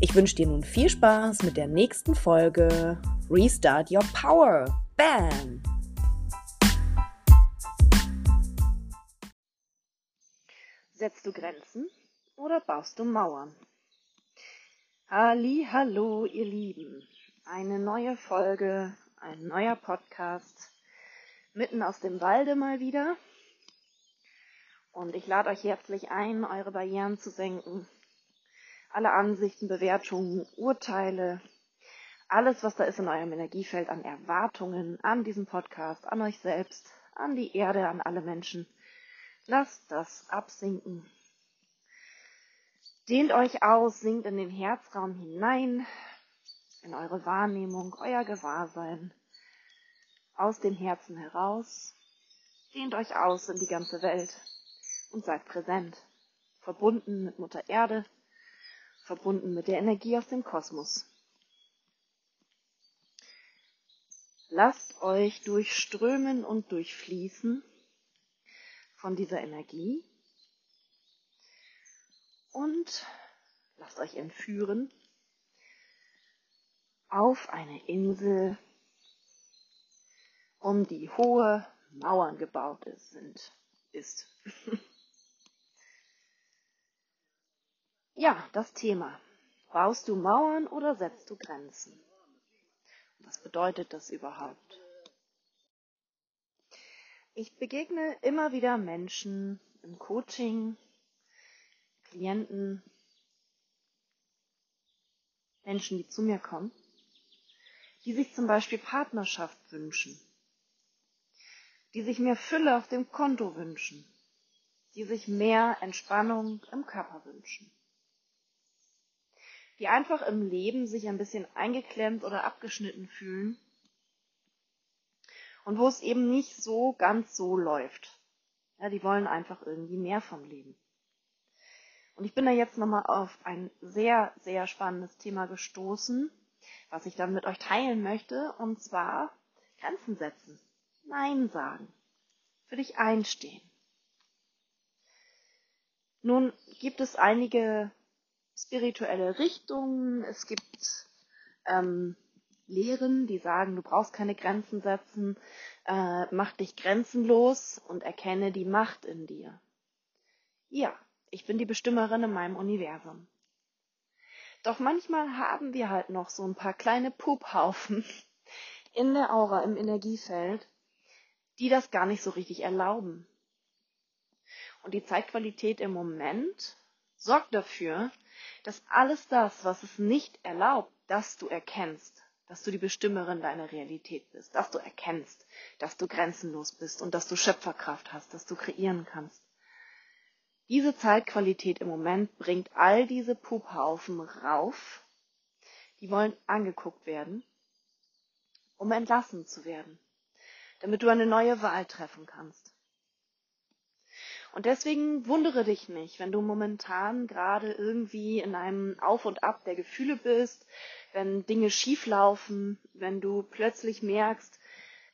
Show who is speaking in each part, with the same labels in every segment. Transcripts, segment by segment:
Speaker 1: Ich wünsche dir nun viel Spaß mit der nächsten Folge Restart Your Power. Bam! Setzt du Grenzen oder baust du Mauern? Halli, hallo, ihr Lieben. Eine neue Folge, ein neuer Podcast, mitten aus dem Walde mal wieder. Und ich lade euch herzlich ein, eure Barrieren zu senken. Alle Ansichten, Bewertungen, Urteile, alles, was da ist in eurem Energiefeld an Erwartungen an diesen Podcast, an euch selbst, an die Erde, an alle Menschen, Lasst das absinken. Dehnt euch aus, sinkt in den Herzraum hinein, in eure Wahrnehmung, euer Gewahrsein, aus dem Herzen heraus. Dehnt euch aus in die ganze Welt und seid präsent, verbunden mit Mutter Erde, verbunden mit der Energie aus dem Kosmos. Lasst euch durchströmen und durchfließen von dieser Energie und lasst euch entführen auf eine Insel, um die hohe Mauern gebaut sind, ist. ja, das Thema. Baust du Mauern oder setzt du Grenzen? Was bedeutet das überhaupt? Ich begegne immer wieder Menschen im Coaching, Klienten, Menschen, die zu mir kommen, die sich zum Beispiel Partnerschaft wünschen, die sich mehr Fülle auf dem Konto wünschen, die sich mehr Entspannung im Körper wünschen, die einfach im Leben sich ein bisschen eingeklemmt oder abgeschnitten fühlen und wo es eben nicht so ganz so läuft. Ja, die wollen einfach irgendwie mehr vom Leben. Und ich bin da jetzt nochmal auf ein sehr, sehr spannendes Thema gestoßen, was ich dann mit euch teilen möchte, und zwar Grenzen setzen, Nein sagen, für dich einstehen. Nun gibt es einige spirituelle Richtungen, es gibt ähm, Lehren, die sagen, du brauchst keine Grenzen setzen, äh, mach dich grenzenlos und erkenne die Macht in dir. Ja, ich bin die Bestimmerin in meinem Universum. Doch manchmal haben wir halt noch so ein paar kleine Puphaufen in der Aura, im Energiefeld, die das gar nicht so richtig erlauben. Und die Zeitqualität im Moment sorgt dafür, dass alles das, was es nicht erlaubt, dass du erkennst, dass du die Bestimmerin deiner Realität bist, dass du erkennst, dass du grenzenlos bist und dass du Schöpferkraft hast, dass du kreieren kannst. Diese Zeitqualität im Moment bringt all diese Puphaufen rauf, die wollen angeguckt werden, um entlassen zu werden, damit du eine neue Wahl treffen kannst. Und deswegen wundere dich nicht, wenn du momentan gerade irgendwie in einem Auf und Ab der Gefühle bist, wenn Dinge schief laufen, wenn du plötzlich merkst,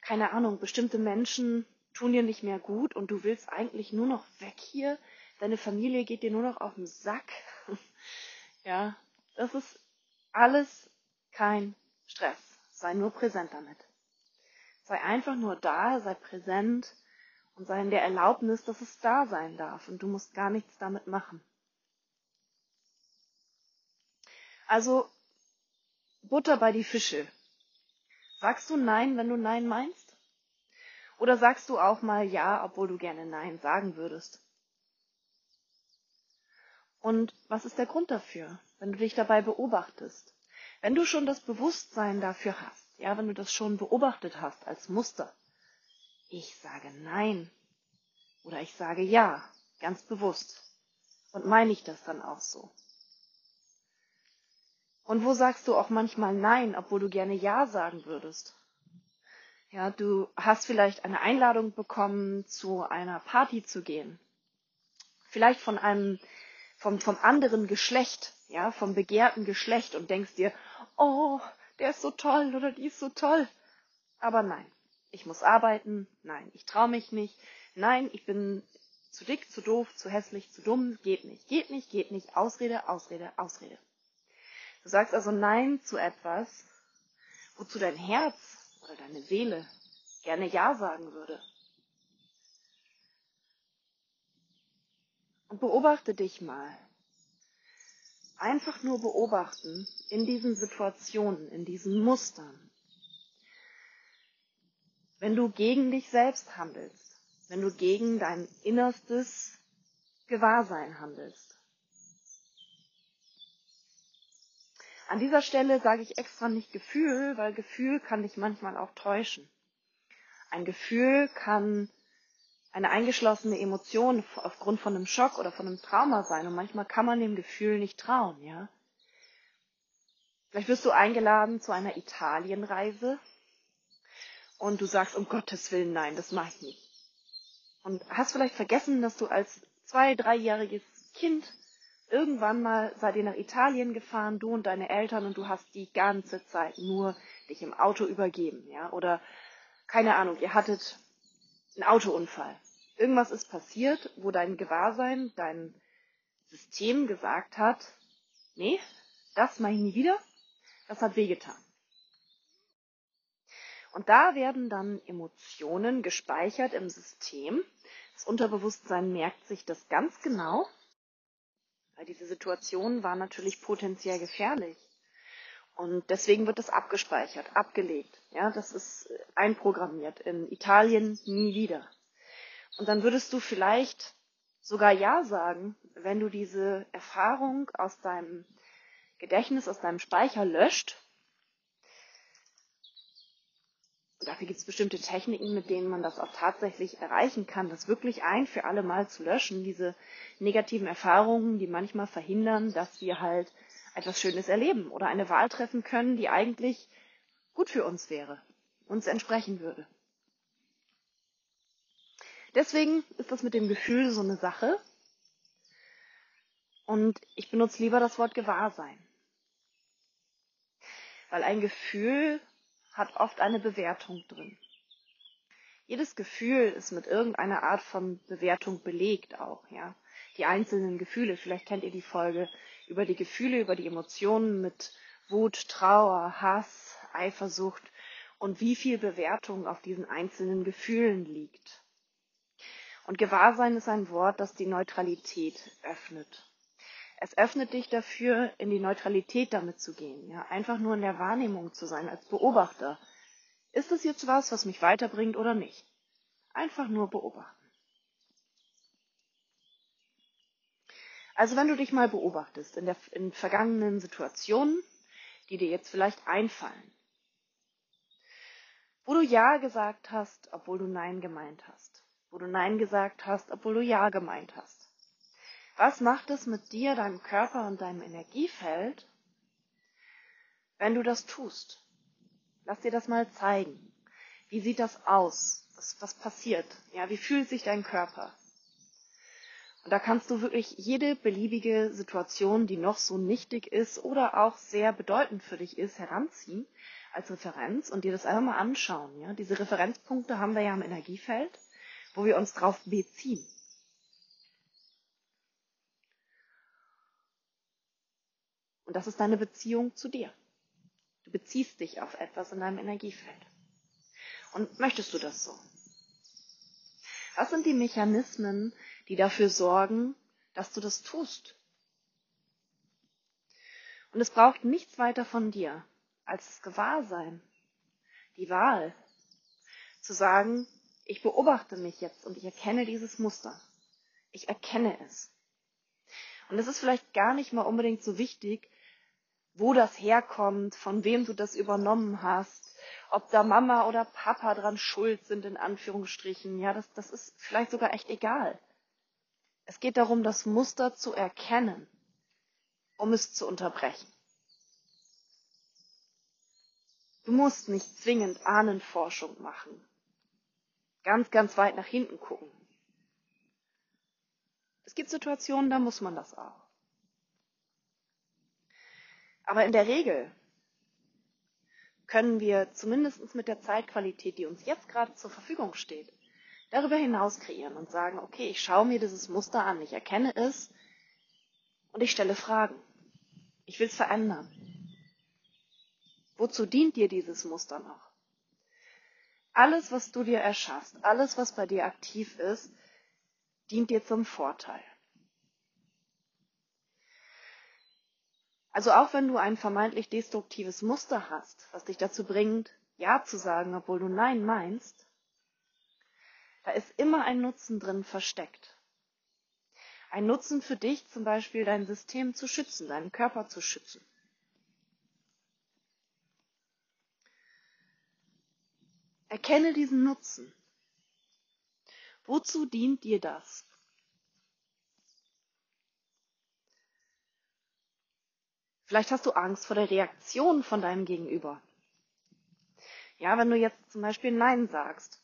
Speaker 1: keine Ahnung, bestimmte Menschen tun dir nicht mehr gut und du willst eigentlich nur noch weg hier, deine Familie geht dir nur noch auf den Sack. ja, das ist alles kein Stress. Sei nur präsent damit. Sei einfach nur da, sei präsent und sei in der Erlaubnis, dass es da sein darf und du musst gar nichts damit machen. Also Butter bei die Fische. Sagst du Nein, wenn du Nein meinst? Oder sagst du auch mal Ja, obwohl du gerne Nein sagen würdest? Und was ist der Grund dafür, wenn du dich dabei beobachtest? Wenn du schon das Bewusstsein dafür hast, ja, wenn du das schon beobachtet hast als Muster, ich sage Nein oder ich sage Ja, ganz bewusst. Und meine ich das dann auch so? Und wo sagst du auch manchmal Nein, obwohl du gerne Ja sagen würdest? Ja, du hast vielleicht eine Einladung bekommen, zu einer Party zu gehen. Vielleicht von einem, vom, vom anderen Geschlecht, ja, vom begehrten Geschlecht und denkst dir, oh, der ist so toll oder die ist so toll. Aber nein, ich muss arbeiten, nein, ich traue mich nicht, nein, ich bin zu dick, zu doof, zu hässlich, zu dumm, geht nicht, geht nicht, geht nicht, Ausrede, Ausrede, Ausrede. Du sagst also Nein zu etwas, wozu dein Herz oder deine Seele gerne Ja sagen würde. Und beobachte dich mal. Einfach nur beobachten in diesen Situationen, in diesen Mustern. Wenn du gegen dich selbst handelst, wenn du gegen dein innerstes Gewahrsein handelst. An dieser Stelle sage ich extra nicht Gefühl, weil Gefühl kann dich manchmal auch täuschen. Ein Gefühl kann eine eingeschlossene Emotion aufgrund von einem Schock oder von einem Trauma sein und manchmal kann man dem Gefühl nicht trauen, ja. Vielleicht wirst du eingeladen zu einer Italienreise und du sagst, um Gottes Willen, nein, das mache ich nicht. Und hast vielleicht vergessen, dass du als zwei, dreijähriges Kind irgendwann mal seid ihr nach Italien gefahren, du und deine Eltern, und du hast die ganze Zeit nur dich im Auto übergeben, ja, oder keine Ahnung, ihr hattet einen Autounfall. Irgendwas ist passiert, wo dein Gewahrsein, dein System gesagt hat, nee, das mache ich nie wieder, das hat wehgetan. Und da werden dann Emotionen gespeichert im System. Das Unterbewusstsein merkt sich das ganz genau weil diese Situation war natürlich potenziell gefährlich. Und deswegen wird das abgespeichert, abgelegt. Ja, das ist einprogrammiert. In Italien nie wieder. Und dann würdest du vielleicht sogar Ja sagen, wenn du diese Erfahrung aus deinem Gedächtnis, aus deinem Speicher löscht dafür gibt es bestimmte Techniken, mit denen man das auch tatsächlich erreichen kann, das wirklich ein für alle Mal zu löschen, diese negativen Erfahrungen, die manchmal verhindern, dass wir halt etwas Schönes erleben oder eine Wahl treffen können, die eigentlich gut für uns wäre, uns entsprechen würde. Deswegen ist das mit dem Gefühl so eine Sache. Und ich benutze lieber das Wort Gewahrsein. Weil ein Gefühl hat oft eine Bewertung drin. Jedes Gefühl ist mit irgendeiner Art von Bewertung belegt auch, ja. Die einzelnen Gefühle, vielleicht kennt ihr die Folge über die Gefühle, über die Emotionen mit Wut, Trauer, Hass, Eifersucht und wie viel Bewertung auf diesen einzelnen Gefühlen liegt. Und Gewahrsein ist ein Wort, das die Neutralität öffnet. Es öffnet dich dafür, in die Neutralität damit zu gehen, ja, einfach nur in der Wahrnehmung zu sein, als Beobachter. Ist es jetzt was, was mich weiterbringt oder nicht? Einfach nur beobachten. Also wenn du dich mal beobachtest in, der, in vergangenen Situationen, die dir jetzt vielleicht einfallen, wo du Ja gesagt hast, obwohl du Nein gemeint hast, wo du Nein gesagt hast, obwohl du Ja gemeint hast, was macht es mit dir, deinem Körper und deinem Energiefeld, wenn du das tust? Lass dir das mal zeigen. Wie sieht das aus? Was, was passiert? Ja, wie fühlt sich dein Körper? Und da kannst du wirklich jede beliebige Situation, die noch so nichtig ist oder auch sehr bedeutend für dich ist, heranziehen als Referenz und dir das einfach mal anschauen. Ja? Diese Referenzpunkte haben wir ja im Energiefeld, wo wir uns drauf beziehen. Und das ist deine Beziehung zu dir. Du beziehst dich auf etwas in deinem Energiefeld. Und möchtest du das so? Was sind die Mechanismen, die dafür sorgen, dass du das tust? Und es braucht nichts weiter von dir als das Gewahrsein, die Wahl, zu sagen, ich beobachte mich jetzt und ich erkenne dieses Muster. Ich erkenne es. Und es ist vielleicht gar nicht mal unbedingt so wichtig, wo das herkommt, von wem du das übernommen hast, ob da Mama oder Papa dran schuld sind, in Anführungsstrichen. Ja, das, das ist vielleicht sogar echt egal. Es geht darum, das Muster zu erkennen, um es zu unterbrechen. Du musst nicht zwingend Ahnenforschung machen. Ganz, ganz weit nach hinten gucken. Es gibt Situationen, da muss man das auch. Aber in der Regel können wir zumindest mit der Zeitqualität, die uns jetzt gerade zur Verfügung steht, darüber hinaus kreieren und sagen, okay, ich schaue mir dieses Muster an, ich erkenne es und ich stelle Fragen. Ich will es verändern. Wozu dient dir dieses Muster noch? Alles, was du dir erschaffst, alles, was bei dir aktiv ist, dient dir zum Vorteil. Also auch wenn du ein vermeintlich destruktives Muster hast, was dich dazu bringt, Ja zu sagen, obwohl du Nein meinst, da ist immer ein Nutzen drin versteckt. Ein Nutzen für dich, zum Beispiel dein System zu schützen, deinen Körper zu schützen. Erkenne diesen Nutzen. Wozu dient dir das? Vielleicht hast du Angst vor der Reaktion von deinem Gegenüber. Ja, wenn du jetzt zum Beispiel Nein sagst.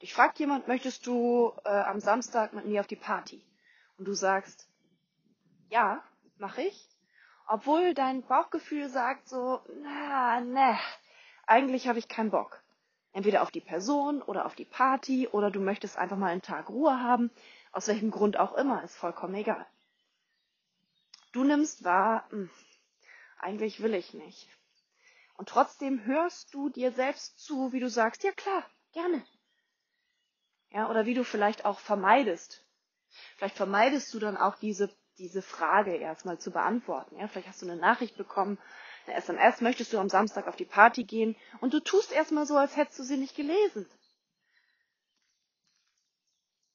Speaker 1: Dich fragt jemand, möchtest du äh, am Samstag mit mir auf die Party? Und du sagst, ja, mache ich. Obwohl dein Bauchgefühl sagt so, na, ne, eigentlich habe ich keinen Bock. Entweder auf die Person oder auf die Party oder du möchtest einfach mal einen Tag Ruhe haben. Aus welchem Grund auch immer, ist vollkommen egal. Du nimmst wahr, mh, hm, eigentlich will ich nicht. Und trotzdem hörst du dir selbst zu, wie du sagst, ja klar, gerne. Ja, oder wie du vielleicht auch vermeidest. Vielleicht vermeidest du dann auch diese, diese Frage erstmal zu beantworten. Ja, vielleicht hast du eine Nachricht bekommen, eine SMS, möchtest du am Samstag auf die Party gehen und du tust erstmal so, als hättest du sie nicht gelesen.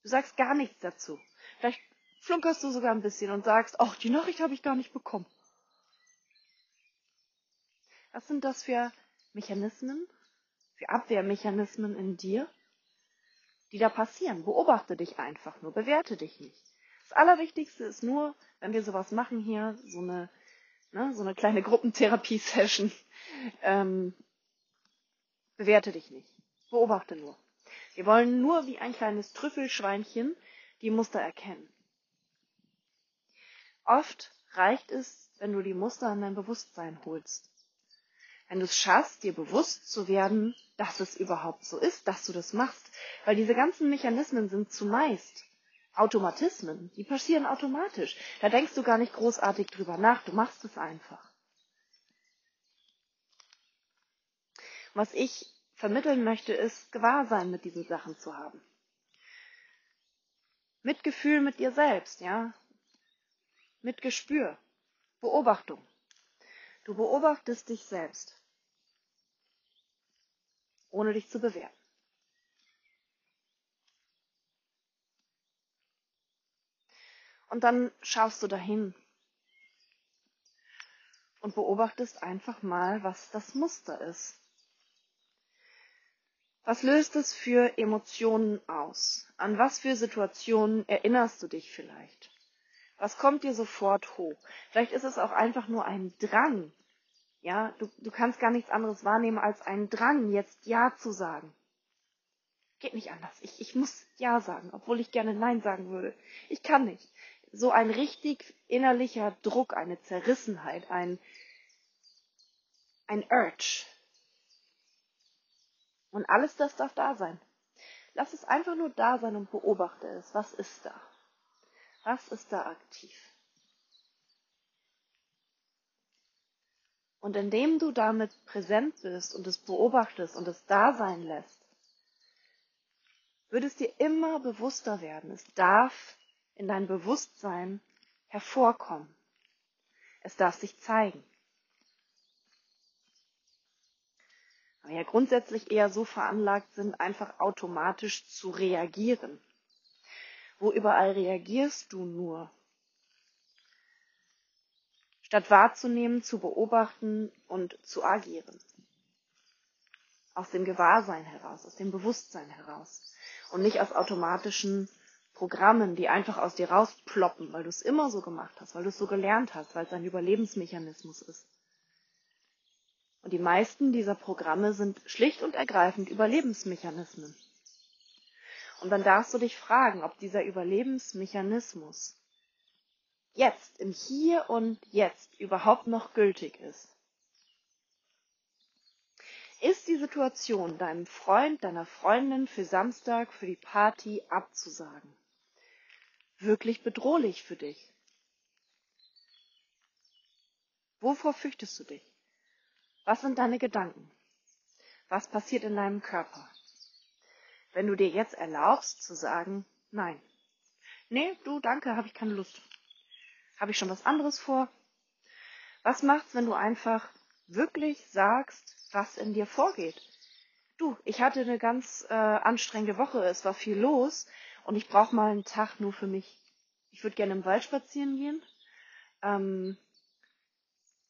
Speaker 1: Du sagst gar nichts dazu. Vielleicht flunkerst du sogar ein bisschen und sagst, ach, die Nachricht habe ich gar nicht bekommen. Was sind das für Mechanismen, für Abwehrmechanismen in dir, die da passieren? Beobachte dich einfach nur, bewerte dich nicht. Das Allerwichtigste ist nur, wenn wir sowas machen hier, so eine, ne, so eine kleine Gruppentherapie-Session, ähm, bewerte dich nicht. Beobachte nur. Wir wollen nur wie ein kleines Trüffelschweinchen die Muster erkennen. Oft reicht es, wenn du die Muster in dein Bewusstsein holst wenn du es schaffst, dir bewusst zu werden, dass es überhaupt so ist, dass du das machst. Weil diese ganzen Mechanismen sind zumeist Automatismen, die passieren automatisch. Da denkst du gar nicht großartig drüber nach, du machst es einfach. Was ich vermitteln möchte, ist Gewahrsein mit diesen Sachen zu haben. Mitgefühl mit dir selbst, ja. Mitgespür. Beobachtung. Du beobachtest dich selbst ohne dich zu bewerten. Und dann schaust du dahin und beobachtest einfach mal, was das Muster ist. Was löst es für Emotionen aus? An was für Situationen erinnerst du dich vielleicht? Was kommt dir sofort hoch? Vielleicht ist es auch einfach nur ein Drang, ja, du, du kannst gar nichts anderes wahrnehmen als einen Drang, jetzt Ja zu sagen. Geht nicht anders. Ich, ich muss Ja sagen, obwohl ich gerne Nein sagen würde. Ich kann nicht. So ein richtig innerlicher Druck, eine Zerrissenheit, ein, ein Urge. Und alles das darf da sein. Lass es einfach nur da sein und beobachte es. Was ist da? Was ist da aktiv? Und indem du damit präsent bist und es beobachtest und es da sein lässt, wird es dir immer bewusster werden. Es darf in dein Bewusstsein hervorkommen. Es darf sich zeigen. Aber ja grundsätzlich eher so veranlagt sind, einfach automatisch zu reagieren. Wo überall reagierst du nur? statt wahrzunehmen, zu beobachten und zu agieren. Aus dem Gewahrsein heraus, aus dem Bewusstsein heraus und nicht aus automatischen Programmen, die einfach aus dir rausploppen, weil du es immer so gemacht hast, weil du es so gelernt hast, weil es ein Überlebensmechanismus ist. Und die meisten dieser Programme sind schlicht und ergreifend Überlebensmechanismen. Und dann darfst du dich fragen, ob dieser Überlebensmechanismus jetzt, im Hier und Jetzt überhaupt noch gültig ist. Ist die Situation deinem Freund, deiner Freundin für Samstag, für die Party abzusagen wirklich bedrohlich für dich? Wovor fürchtest du dich? Was sind deine Gedanken? Was passiert in deinem Körper? Wenn du dir jetzt erlaubst zu sagen, nein. Nee, du, danke, habe ich keine Lust. Habe ich schon was anderes vor? Was macht's, wenn du einfach wirklich sagst, was in dir vorgeht? Du, ich hatte eine ganz äh, anstrengende Woche, es war viel los und ich brauche mal einen Tag nur für mich. Ich würde gerne im Wald spazieren gehen, ähm,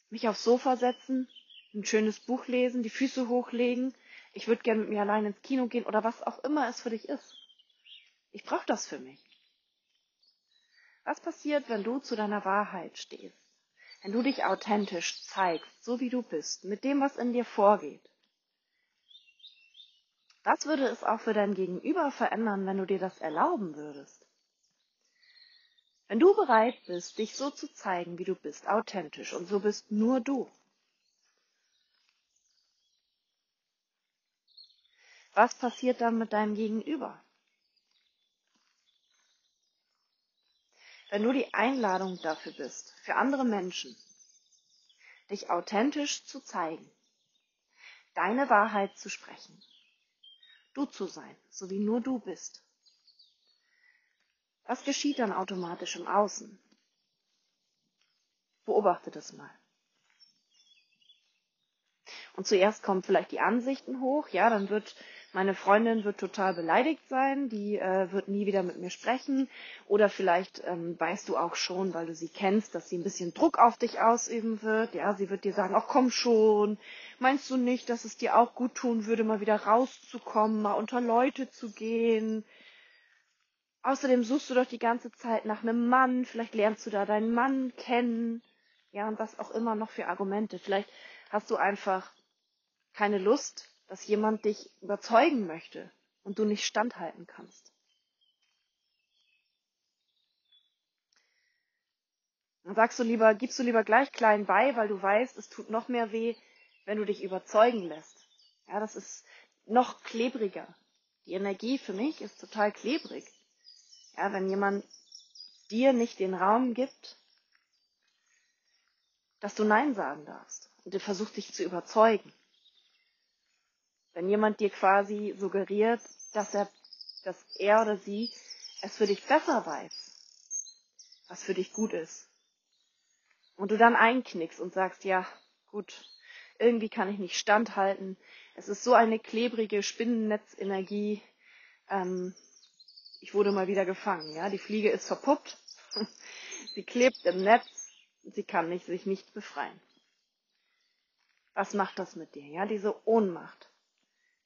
Speaker 1: mich aufs Sofa setzen, ein schönes Buch lesen, die Füße hochlegen. Ich würde gerne mit mir allein ins Kino gehen oder was auch immer es für dich ist. Ich brauche das für mich. Was passiert, wenn du zu deiner Wahrheit stehst? Wenn du dich authentisch zeigst, so wie du bist, mit dem, was in dir vorgeht? Was würde es auch für dein Gegenüber verändern, wenn du dir das erlauben würdest? Wenn du bereit bist, dich so zu zeigen, wie du bist, authentisch, und so bist nur du. Was passiert dann mit deinem Gegenüber? wenn du die Einladung dafür bist, für andere Menschen, dich authentisch zu zeigen, deine Wahrheit zu sprechen, du zu sein, so wie nur du bist. Was geschieht dann automatisch im Außen? Beobachte das mal. Und zuerst kommen vielleicht die Ansichten hoch, ja, dann wird meine Freundin wird total beleidigt sein, die äh, wird nie wieder mit mir sprechen. Oder vielleicht ähm, weißt du auch schon, weil du sie kennst, dass sie ein bisschen Druck auf dich ausüben wird. Ja, sie wird dir sagen, ach komm schon, meinst du nicht, dass es dir auch gut tun würde, mal wieder rauszukommen, mal unter Leute zu gehen? Außerdem suchst du doch die ganze Zeit nach einem Mann, vielleicht lernst du da deinen Mann kennen. Ja, und was auch immer noch für Argumente. Vielleicht hast du einfach keine Lust, dass jemand dich überzeugen möchte und du nicht standhalten kannst. Dann sagst du lieber, gibst du lieber gleich klein bei, weil du weißt, es tut noch mehr weh, wenn du dich überzeugen lässt. Ja, das ist noch klebriger. Die Energie für mich ist total klebrig. Ja, wenn jemand dir nicht den Raum gibt, dass du Nein sagen darfst und der versucht dich zu überzeugen. Wenn jemand dir quasi suggeriert, dass er, dass er oder sie es für dich besser weiß, was für dich gut ist. Und du dann einknickst und sagst, ja, gut, irgendwie kann ich nicht standhalten. Es ist so eine klebrige Spinnennetzenergie. Ähm, ich wurde mal wieder gefangen. Ja, die Fliege ist verpuppt. sie klebt im Netz. Sie kann nicht, sich nicht befreien. Was macht das mit dir? Ja, diese Ohnmacht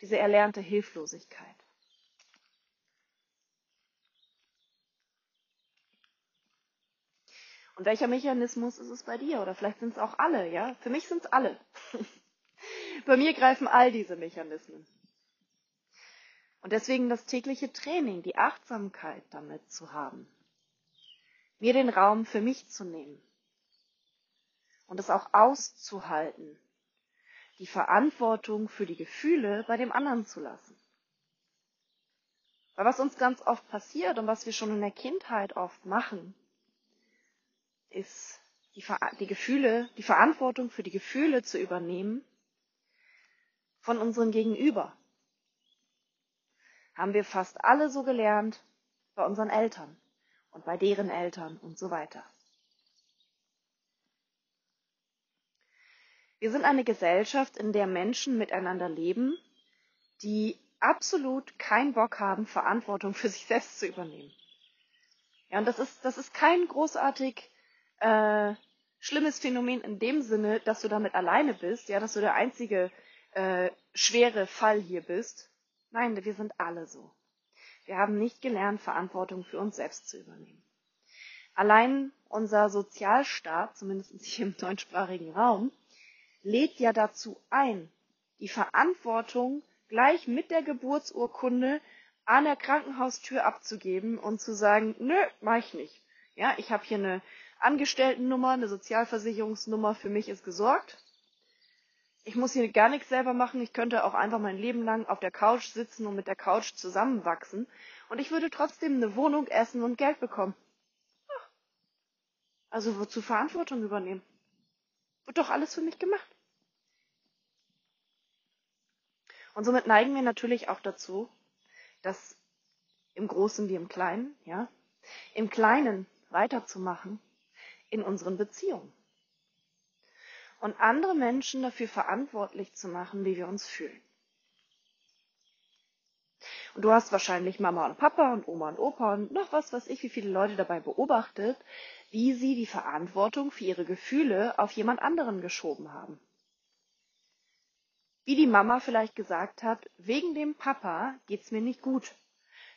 Speaker 1: diese erlernte Hilflosigkeit. Und welcher Mechanismus ist es bei dir? Oder vielleicht sind es auch alle, ja? Für mich sind es alle. bei mir greifen all diese Mechanismen. Und deswegen das tägliche Training, die Achtsamkeit damit zu haben. Mir den Raum für mich zu nehmen. Und es auch auszuhalten, die Verantwortung für die Gefühle bei dem anderen zu lassen. Weil was uns ganz oft passiert und was wir schon in der Kindheit oft machen, ist die, die Gefühle, die Verantwortung für die Gefühle zu übernehmen von unserem Gegenüber. Haben wir fast alle so gelernt bei unseren Eltern und bei deren Eltern und so weiter. Wir sind eine Gesellschaft, in der Menschen miteinander leben, die absolut keinen Bock haben, Verantwortung für sich selbst zu übernehmen. Ja, und das ist, das ist kein großartig äh, schlimmes Phänomen in dem Sinne, dass du damit alleine bist, ja, dass du der einzige äh, schwere Fall hier bist. Nein, wir sind alle so. Wir haben nicht gelernt, Verantwortung für uns selbst zu übernehmen. Allein unser Sozialstaat, zumindest hier im deutschsprachigen Raum, lädt ja dazu ein, die Verantwortung gleich mit der Geburtsurkunde an der Krankenhaustür abzugeben und zu sagen, nö, mach ich nicht. Ja, ich habe hier eine Angestelltennummer, eine Sozialversicherungsnummer, für mich ist gesorgt. Ich muss hier gar nichts selber machen. Ich könnte auch einfach mein Leben lang auf der Couch sitzen und mit der Couch zusammenwachsen. Und ich würde trotzdem eine Wohnung, Essen und Geld bekommen. Also wozu Verantwortung übernehmen? Wird doch alles für mich gemacht. Und somit neigen wir natürlich auch dazu, dass im Großen wie im Kleinen, ja, im Kleinen weiterzumachen in unseren Beziehungen. Und andere Menschen dafür verantwortlich zu machen, wie wir uns fühlen. Und du hast wahrscheinlich Mama und Papa und Oma und Opa und noch was weiß ich, wie viele Leute dabei beobachtet, wie sie die Verantwortung für ihre Gefühle auf jemand anderen geschoben haben. Wie die Mama vielleicht gesagt hat, wegen dem Papa geht's mir nicht gut.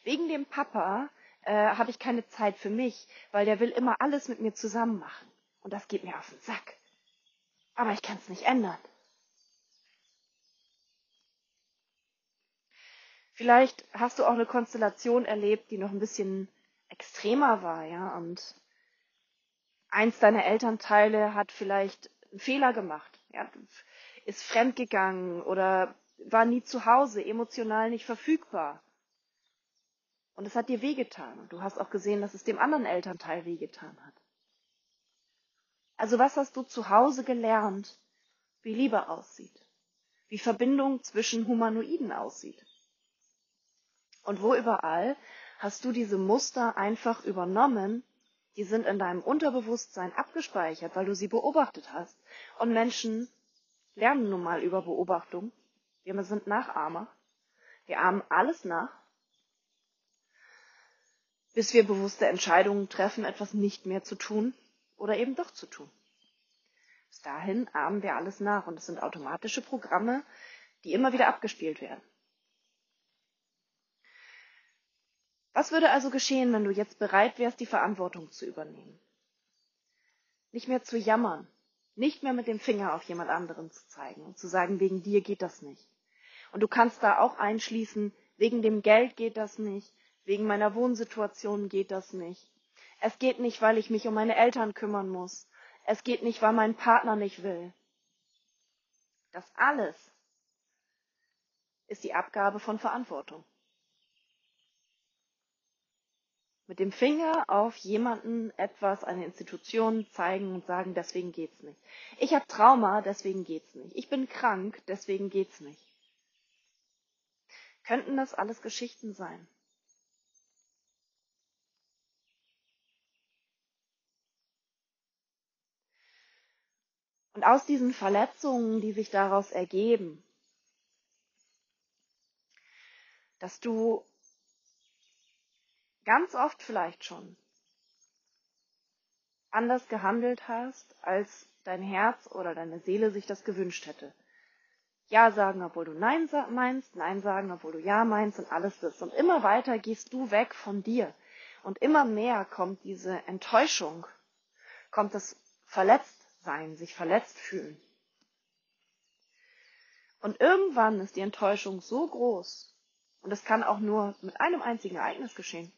Speaker 1: Wegen dem Papa äh, habe ich keine Zeit für mich, weil der will immer alles mit mir zusammen machen. Und das geht mir auf den Sack. Aber ich kann es nicht ändern. Vielleicht hast du auch eine Konstellation erlebt, die noch ein bisschen extremer war, ja, und eins deiner Elternteile hat vielleicht einen Fehler gemacht, ja, ist fremdgegangen oder war nie zu Hause, emotional nicht verfügbar. Und es hat dir wehgetan. Und du hast auch gesehen, dass es dem anderen Elternteil wehgetan hat. Also was hast du zu Hause gelernt, wie Liebe aussieht? Wie Verbindung zwischen Humanoiden aussieht? Und wo überall hast du diese Muster einfach übernommen, die sind in deinem Unterbewusstsein abgespeichert, weil du sie beobachtet hast. Und Menschen lernen nun mal über Beobachtung. Wir sind Nachahmer. Wir ahmen alles nach, bis wir bewusste Entscheidungen treffen, etwas nicht mehr zu tun oder eben doch zu tun. Bis dahin ahmen wir alles nach und es sind automatische Programme, die immer wieder abgespielt werden. Was würde also geschehen, wenn du jetzt bereit wärst, die Verantwortung zu übernehmen? Nicht mehr zu jammern, nicht mehr mit dem Finger auf jemand anderen zu zeigen und zu sagen, wegen dir geht das nicht. Und du kannst da auch einschließen, wegen dem Geld geht das nicht, wegen meiner Wohnsituation geht das nicht. Es geht nicht, weil ich mich um meine Eltern kümmern muss. Es geht nicht, weil mein Partner nicht will. Das alles ist die Abgabe von Verantwortung. Mit dem Finger auf jemanden, etwas, eine Institution zeigen und sagen, deswegen geht's nicht. Ich habe Trauma, deswegen geht's nicht. Ich bin krank, deswegen geht's nicht. Könnten das alles Geschichten sein? Und aus diesen Verletzungen, die sich daraus ergeben, dass du ganz oft vielleicht schon anders gehandelt hast, als dein Herz oder deine Seele sich das gewünscht hätte. Ja sagen, obwohl du Nein meinst, Nein sagen, obwohl du Ja meinst und alles das. Und immer weiter gehst du weg von dir. Und immer mehr kommt diese Enttäuschung, kommt das Verletztsein, sich verletzt fühlen. Und irgendwann ist die Enttäuschung so groß, und es kann auch nur mit einem einzigen Ereignis geschehen,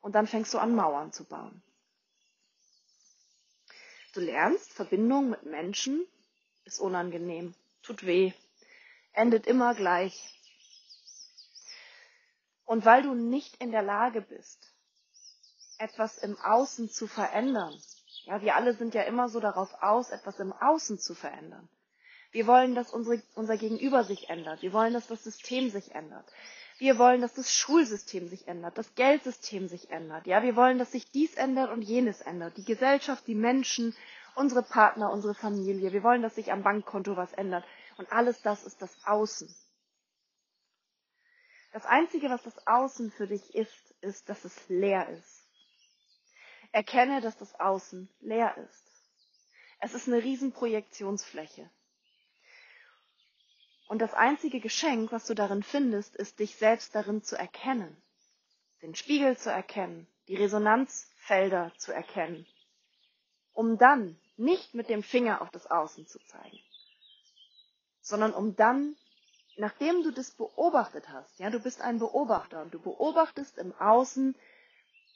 Speaker 1: und dann fängst du an, Mauern zu bauen. Du lernst, Verbindung mit Menschen ist unangenehm, tut weh, endet immer gleich. Und weil du nicht in der Lage bist, etwas im Außen zu verändern, ja, wir alle sind ja immer so darauf aus, etwas im Außen zu verändern. Wir wollen, dass unsere, unser Gegenüber sich ändert. Wir wollen, dass das System sich ändert. Wir wollen, dass das Schulsystem sich ändert, das Geldsystem sich ändert. Ja, wir wollen, dass sich dies ändert und jenes ändert. Die Gesellschaft, die Menschen, unsere Partner, unsere Familie. Wir wollen, dass sich am Bankkonto was ändert. Und alles das ist das Außen. Das Einzige, was das Außen für dich ist, ist, dass es leer ist. Erkenne, dass das Außen leer ist. Es ist eine Riesenprojektionsfläche. Und das einzige Geschenk, was du darin findest, ist dich selbst darin zu erkennen, den Spiegel zu erkennen, die Resonanzfelder zu erkennen, um dann nicht mit dem Finger auf das Außen zu zeigen, sondern um dann, nachdem du das beobachtet hast, ja, du bist ein Beobachter und du beobachtest im Außen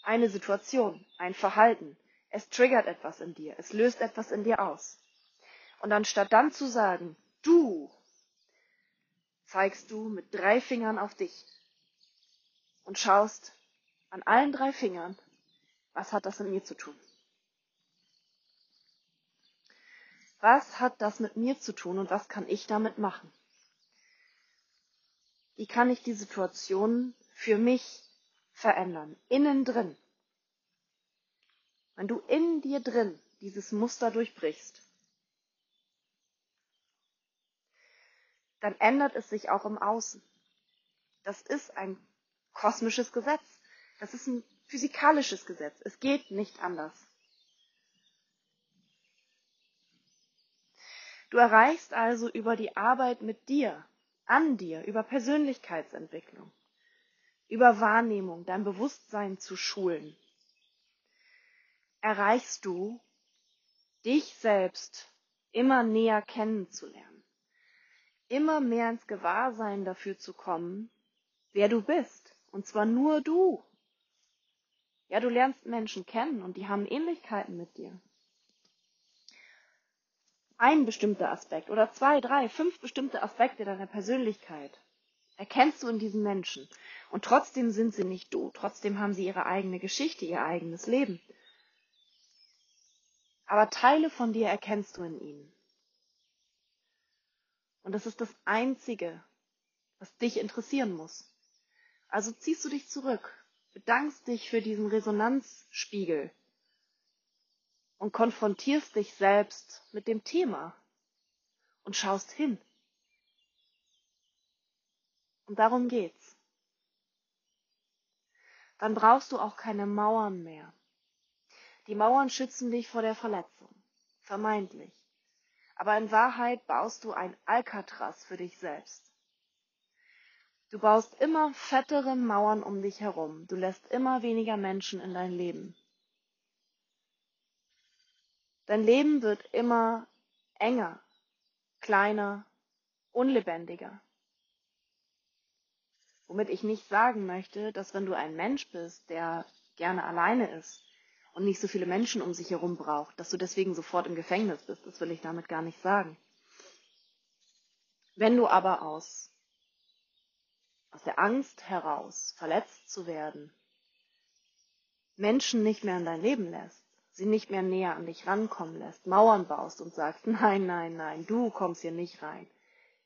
Speaker 1: eine Situation, ein Verhalten. Es triggert etwas in dir, es löst etwas in dir aus. Und anstatt dann zu sagen, du, zeigst du mit drei Fingern auf dich und schaust an allen drei Fingern, was hat das mit mir zu tun? Was hat das mit mir zu tun und was kann ich damit machen? Wie kann ich die Situation für mich verändern? Innen drin. Wenn du in dir drin dieses Muster durchbrichst, dann ändert es sich auch im Außen. Das ist ein kosmisches Gesetz. Das ist ein physikalisches Gesetz. Es geht nicht anders. Du erreichst also über die Arbeit mit dir, an dir, über Persönlichkeitsentwicklung, über Wahrnehmung, dein Bewusstsein zu schulen, erreichst du, dich selbst immer näher kennenzulernen, immer mehr ins Gewahrsein dafür zu kommen, wer du bist, und zwar nur du. Ja, du lernst Menschen kennen und die haben Ähnlichkeiten mit dir ein bestimmter Aspekt oder zwei, drei, fünf bestimmte Aspekte deiner Persönlichkeit erkennst du in diesen Menschen. Und trotzdem sind sie nicht du. Trotzdem haben sie ihre eigene Geschichte, ihr eigenes Leben. Aber Teile von dir erkennst du in ihnen. Und das ist das Einzige, was dich interessieren muss. Also ziehst du dich zurück, bedankst dich für diesen Resonanzspiegel, und konfrontierst dich selbst mit dem Thema und schaust hin. Und darum geht's. Dann brauchst du auch keine Mauern mehr. Die Mauern schützen dich vor der Verletzung, vermeintlich. Aber in Wahrheit baust du ein Alcatraz für dich selbst. Du baust immer fettere Mauern um dich herum. Du lässt immer weniger Menschen in dein Leben. Dein Leben wird immer enger, kleiner, unlebendiger. Womit ich nicht sagen möchte, dass wenn du ein Mensch bist, der gerne alleine ist und nicht so viele Menschen um sich herum braucht, dass du deswegen sofort im Gefängnis bist. Das will ich damit gar nicht sagen. Wenn du aber aus, aus der Angst heraus, verletzt zu werden, Menschen nicht mehr in dein Leben lässt, sie nicht mehr näher an dich rankommen lässt, Mauern baust und sagst, nein, nein, nein, du kommst hier nicht rein.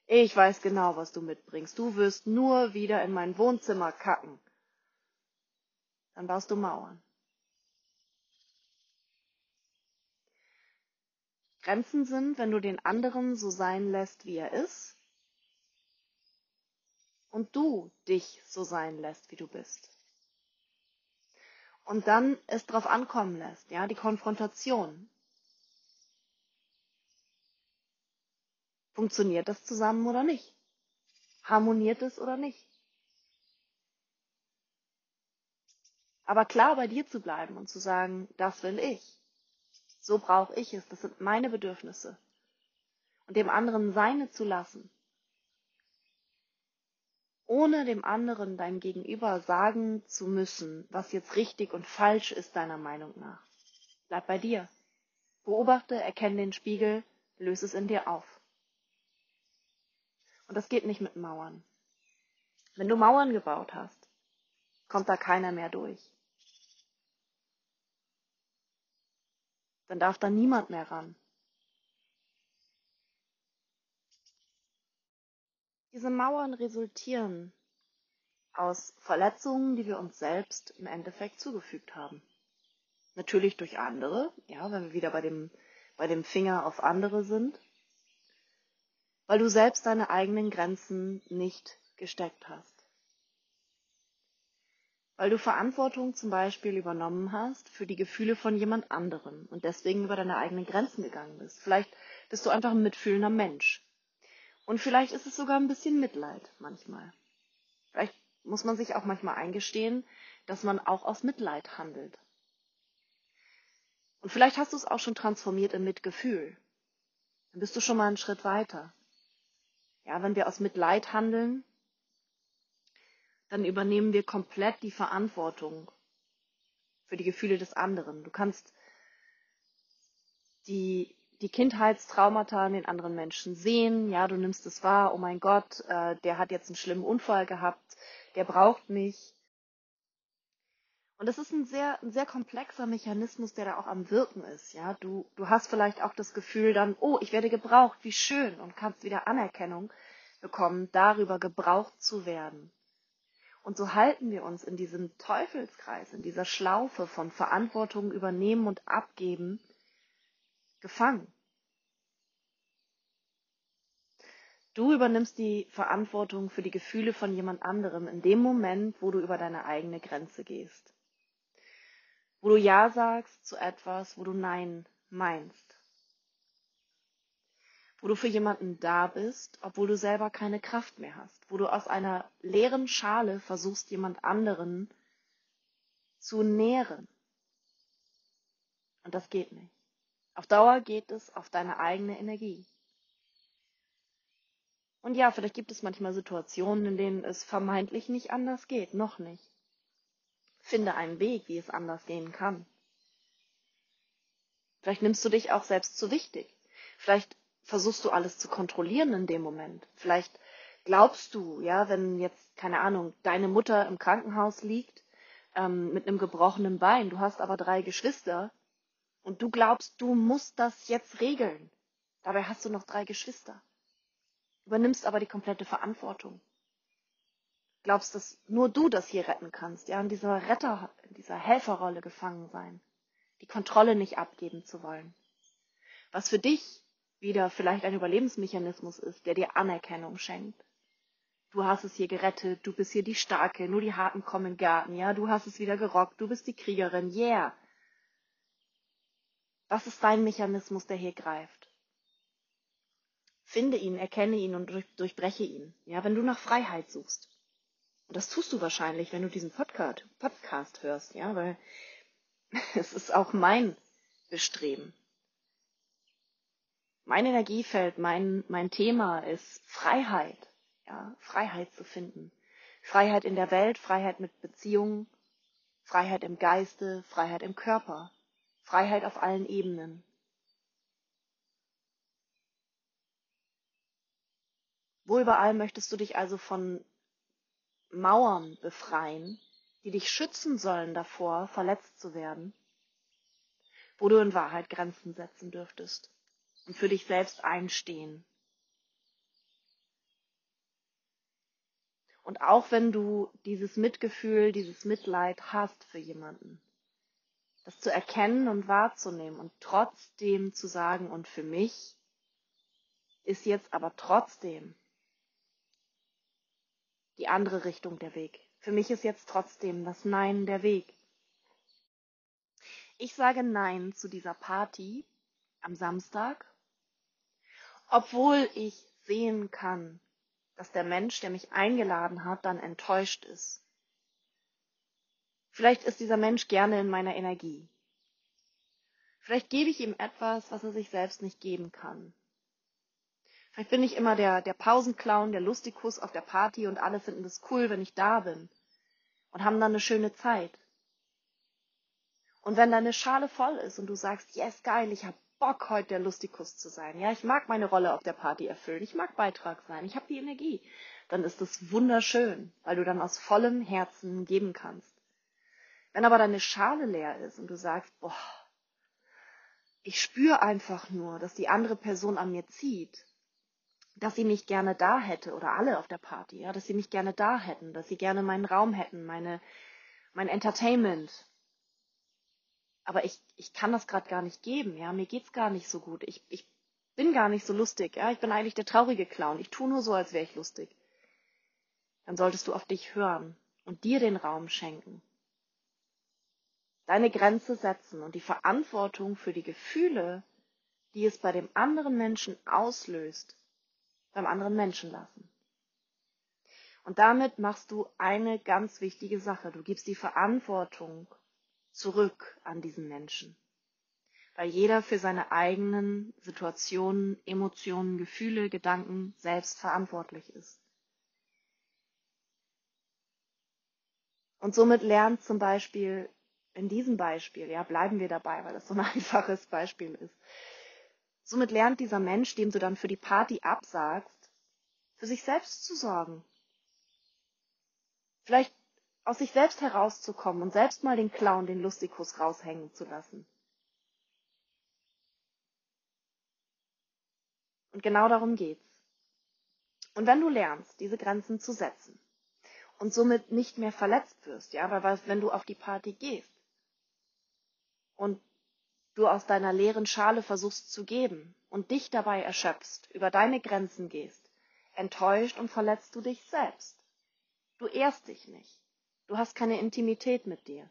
Speaker 1: Ich weiß genau, was du mitbringst. Du wirst nur wieder in mein Wohnzimmer kacken. Dann baust du Mauern. Grenzen sind, wenn du den anderen so sein lässt, wie er ist, und du dich so sein lässt, wie du bist und dann es drauf ankommen lässt, ja, die Konfrontation. Funktioniert das zusammen oder nicht? Harmoniert es oder nicht? Aber klar bei dir zu bleiben und zu sagen, das will ich. So brauche ich es. Das sind meine Bedürfnisse. Und dem anderen seine zu lassen ohne dem anderen dein Gegenüber sagen zu müssen, was jetzt richtig und falsch ist deiner Meinung nach. Bleib bei dir. Beobachte, erkenne den Spiegel, löse es in dir auf. Und das geht nicht mit Mauern. Wenn du Mauern gebaut hast, kommt da keiner mehr durch. Dann darf da niemand mehr ran. Diese Mauern resultieren aus Verletzungen, die wir uns selbst im Endeffekt zugefügt haben. Natürlich durch andere, ja, wenn wir wieder bei dem, bei dem Finger auf andere sind, weil du selbst deine eigenen Grenzen nicht gesteckt hast. Weil du Verantwortung zum Beispiel übernommen hast für die Gefühle von jemand anderem und deswegen über deine eigenen Grenzen gegangen bist. Vielleicht bist du einfach ein mitfühlender Mensch und vielleicht ist es sogar ein bisschen Mitleid manchmal. Vielleicht muss man sich auch manchmal eingestehen, dass man auch aus Mitleid handelt. Und vielleicht hast du es auch schon transformiert in Mitgefühl. Dann bist du schon mal einen Schritt weiter. Ja, wenn wir aus Mitleid handeln, dann übernehmen wir komplett die Verantwortung für die Gefühle des anderen. Du kannst die, die Kindheitstraumata in den anderen Menschen sehen. Ja, du nimmst es wahr. Oh mein Gott, äh, der hat jetzt einen schlimmen Unfall gehabt. Der braucht mich. Und das ist ein sehr, ein sehr komplexer Mechanismus, der da auch am Wirken ist. Ja, du, du hast vielleicht auch das Gefühl dann, oh, ich werde gebraucht, wie schön, und kannst wieder Anerkennung bekommen, darüber gebraucht zu werden. Und so halten wir uns in diesem Teufelskreis, in dieser Schlaufe von Verantwortung übernehmen und abgeben, gefangen. Du übernimmst die Verantwortung für die Gefühle von jemand anderem in dem Moment, wo du über deine eigene Grenze gehst. Wo du Ja sagst zu etwas, wo du Nein meinst wo du für jemanden da bist, obwohl du selber keine Kraft mehr hast, wo du aus einer leeren Schale versuchst, jemand anderen zu nähren. Und das geht nicht. Auf Dauer geht es auf deine eigene Energie. Und ja, vielleicht gibt es manchmal Situationen, in denen es vermeintlich nicht anders geht, noch nicht. Finde einen Weg, wie es anders gehen kann. Vielleicht nimmst du dich auch selbst zu wichtig. Vielleicht versuchst du alles zu kontrollieren in dem Moment. Vielleicht glaubst du, ja, wenn jetzt, keine Ahnung, deine Mutter im Krankenhaus liegt ähm, mit einem gebrochenen Bein, du hast aber drei Geschwister und du glaubst, du musst das jetzt regeln. Dabei hast du noch drei Geschwister. Übernimmst aber die komplette Verantwortung. Glaubst, dass nur du das hier retten kannst, ja, in dieser Retter, in dieser Helferrolle gefangen sein, die Kontrolle nicht abgeben zu wollen. Was für dich wieder vielleicht ein Überlebensmechanismus ist, der dir Anerkennung schenkt. Du hast es hier gerettet, du bist hier die Starke, nur die Harten kommen in den Garten, ja, du hast es wieder gerockt, du bist die Kriegerin, yeah. Was ist dein Mechanismus, der hier greift? Finde ihn, erkenne ihn und durchbreche ihn, ja, wenn du nach Freiheit suchst. Und das tust du wahrscheinlich, wenn du diesen Podcast, Podcast hörst, ja, weil es ist auch mein Bestreben. Mein Energiefeld, mein, mein Thema ist Freiheit, ja, Freiheit zu finden. Freiheit in der Welt, Freiheit mit Beziehungen, Freiheit im Geiste, Freiheit im Körper, Freiheit auf allen Ebenen. Wo überall möchtest du dich also von Mauern befreien, die dich schützen sollen davor, verletzt zu werden, wo du in Wahrheit Grenzen setzen dürftest und für dich selbst einstehen. Und auch wenn du dieses Mitgefühl, dieses Mitleid hast für jemanden, das zu erkennen und wahrzunehmen und trotzdem zu sagen, und für mich ist jetzt aber trotzdem die andere Richtung der Weg. Für mich ist jetzt trotzdem das Nein der Weg. Ich sage Nein zu dieser Party am Samstag obwohl ich sehen kann, dass der Mensch, der mich eingeladen hat, dann enttäuscht ist. Vielleicht ist dieser Mensch gerne in meiner Energie. Vielleicht gebe ich ihm etwas, was er sich selbst nicht geben kann. Vielleicht bin ich immer der, der Pausenclown, der Lustikus auf der Party und alle finden es cool, wenn ich da bin und haben dann eine schöne Zeit. Und wenn deine Schale voll ist und du sagst, yes, geil, ich habe Bock, heute der Lustikus zu sein. Ja, ich mag meine Rolle auf der Party erfüllen. Ich mag Beitrag sein. Ich habe die Energie. Dann ist das wunderschön, weil du dann aus vollem Herzen geben kannst. Wenn aber deine Schale leer ist und du sagst, boah, ich spüre einfach nur, dass die andere Person an mir zieht, dass sie mich gerne da hätte oder alle auf der Party, ja, dass sie mich gerne da hätten, dass sie gerne meinen Raum hätten, meine, mein Entertainment, aber ich, ich kann das gerade gar nicht geben, ja, mir geht's gar nicht so gut. Ich, ich bin gar nicht so lustig, ja, ich bin eigentlich der traurige Clown. Ich tue nur so, als wäre ich lustig. Dann solltest du auf dich hören und dir den Raum schenken. Deine Grenze setzen und die Verantwortung für die Gefühle, die es bei dem anderen Menschen auslöst, beim anderen Menschen lassen. Und damit machst du eine ganz wichtige Sache. Du gibst die Verantwortung zurück an diesen Menschen. weil jeder für seine eigenen Situationen, Emotionen, Gefühle, Gedanken selbst verantwortlich ist. Und somit lernt zum Beispiel in diesem Beispiel, ja, bleiben wir dabei, weil das so ein einfaches Beispiel ist. Somit lernt dieser Mensch, dem du dann für die Party absagst, für sich selbst zu sorgen. Vielleicht aus sich selbst herauszukommen und selbst mal den Clown, den Lustikus raushängen zu lassen. Und genau darum geht's. Und wenn du lernst, diese Grenzen zu setzen und somit nicht mehr verletzt wirst, ja, weil wenn du auf die Party gehst und du aus deiner leeren Schale versuchst zu geben und dich dabei erschöpfst, über deine Grenzen gehst, enttäuscht und verletzt du dich selbst. Du ehrst dich nicht. Du hast keine Intimität mit dir.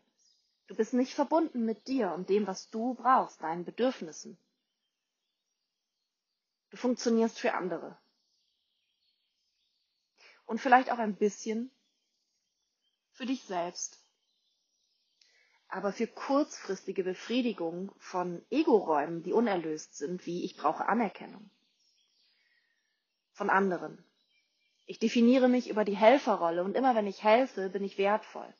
Speaker 1: Du bist nicht verbunden mit dir und dem, was du brauchst, deinen Bedürfnissen. Du funktionierst für andere. Und vielleicht auch ein bisschen für dich selbst. Aber für kurzfristige Befriedigung von Ego-Räumen, die unerlöst sind, wie ich brauche Anerkennung von anderen. Ich definiere mich über die Helferrolle und immer wenn ich helfe, bin ich wertvoll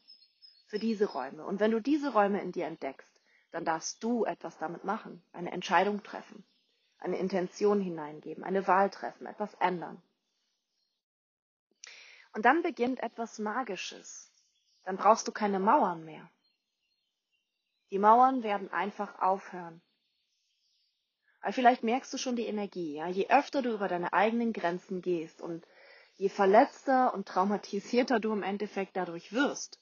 Speaker 1: für diese Räume. Und wenn du diese Räume in dir entdeckst, dann darfst du etwas damit machen, eine Entscheidung treffen eine Intention hineingeben, eine Wahl treffen, etwas ändern. Und dann beginnt etwas Magisches. Dann brauchst du keine Mauern mehr. Die Mauern werden einfach aufhören. Weil vielleicht merkst du schon die Energie, ja. Je öfter du über deine eigenen Grenzen gehst und je verletzter und traumatisierter du im Endeffekt dadurch wirst,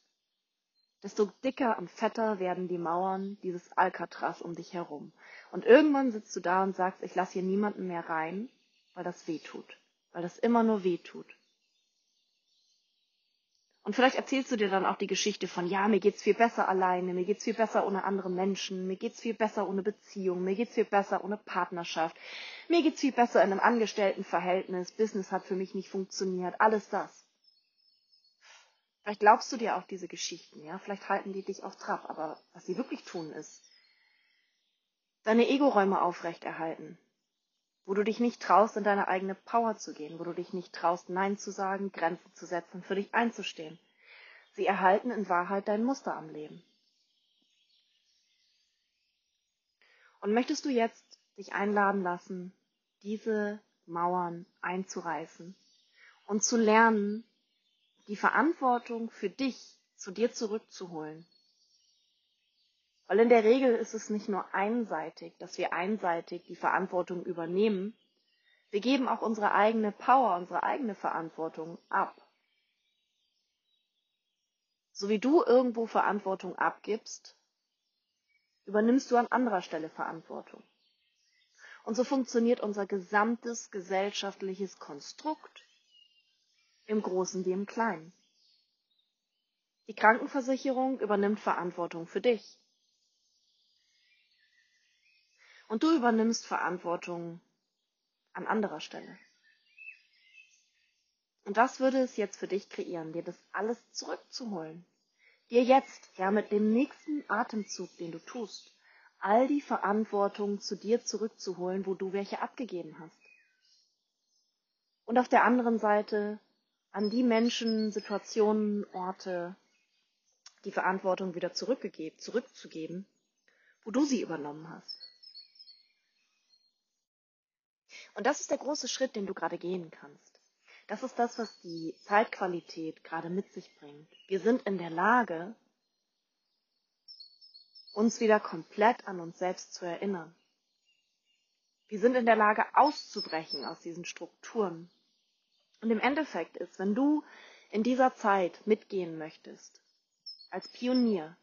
Speaker 1: desto dicker und fetter werden die Mauern dieses Alcatraz um dich herum. Und irgendwann sitzt du da und sagst, ich lasse hier niemanden mehr rein, weil das weh tut, weil das immer nur weh tut. Und vielleicht erzählst du dir dann auch die Geschichte von, ja, mir geht's viel besser alleine, mir geht's viel besser ohne andere Menschen, mir geht's viel besser ohne Beziehung, mir geht's viel besser ohne Partnerschaft, mir geht's viel besser in einem Angestelltenverhältnis, Business hat für mich nicht funktioniert, alles das. Vielleicht glaubst du dir auch diese Geschichten, ja, vielleicht halten die dich auf Trab, aber was sie wirklich tun ist, deine Ego-Räume aufrechterhalten, wo du dich nicht traust, in deine eigene Power zu gehen, wo du dich nicht traust, Nein zu sagen, Grenzen zu setzen, für dich einzustehen. Sie erhalten in Wahrheit dein Muster am Leben. Und möchtest du jetzt dich einladen lassen, diese Mauern einzureißen und zu lernen, die Verantwortung für dich zu dir zurückzuholen. Weil in der Regel ist es nicht nur einseitig, dass wir einseitig die Verantwortung übernehmen, wir geben auch unsere eigene Power, unsere eigene Verantwortung ab. So wie du irgendwo Verantwortung abgibst, übernimmst du an anderer Stelle Verantwortung. Und so funktioniert unser gesamtes gesellschaftliches Konstrukt im Großen wie im Kleinen. Die Krankenversicherung übernimmt Verantwortung für dich. Und du übernimmst Verantwortung an anderer Stelle. Und was würde es jetzt für dich kreieren, dir das alles zurückzuholen? Dir jetzt, ja mit dem nächsten Atemzug, den du tust, all die Verantwortung zu dir zurückzuholen, wo du welche abgegeben hast. Und auf der anderen Seite an die Menschen, Situationen, Orte die Verantwortung wieder zurückgegeben, zurückzugeben, wo du sie übernommen hast. Und das ist der große Schritt, den du gerade gehen kannst. Das ist das, was die Zeitqualität gerade mit sich bringt. Wir sind in der Lage, uns wieder komplett an uns selbst zu erinnern. Wir sind in der Lage, auszubrechen aus diesen Strukturen, und im Endeffekt ist, wenn du in dieser Zeit mitgehen möchtest, als Pionier,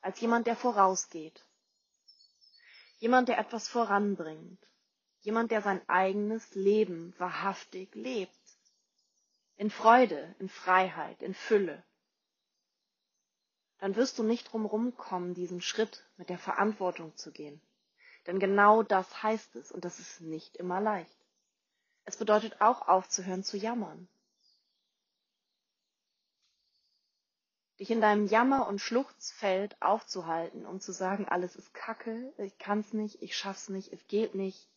Speaker 1: als jemand, der vorausgeht, jemand, der etwas voranbringt, jemand, der sein eigenes Leben wahrhaftig lebt, in Freude, in Freiheit, in Fülle, dann wirst du nicht drumherum kommen, diesen Schritt mit der Verantwortung zu gehen. Denn genau das heißt es und das ist nicht immer leicht. Es bedeutet auch aufzuhören zu jammern. dich in deinem Jammer- und Schluchzfeld aufzuhalten, um zu sagen, alles ist Kacke, ich kann's nicht, ich schaff's nicht, es geht nicht.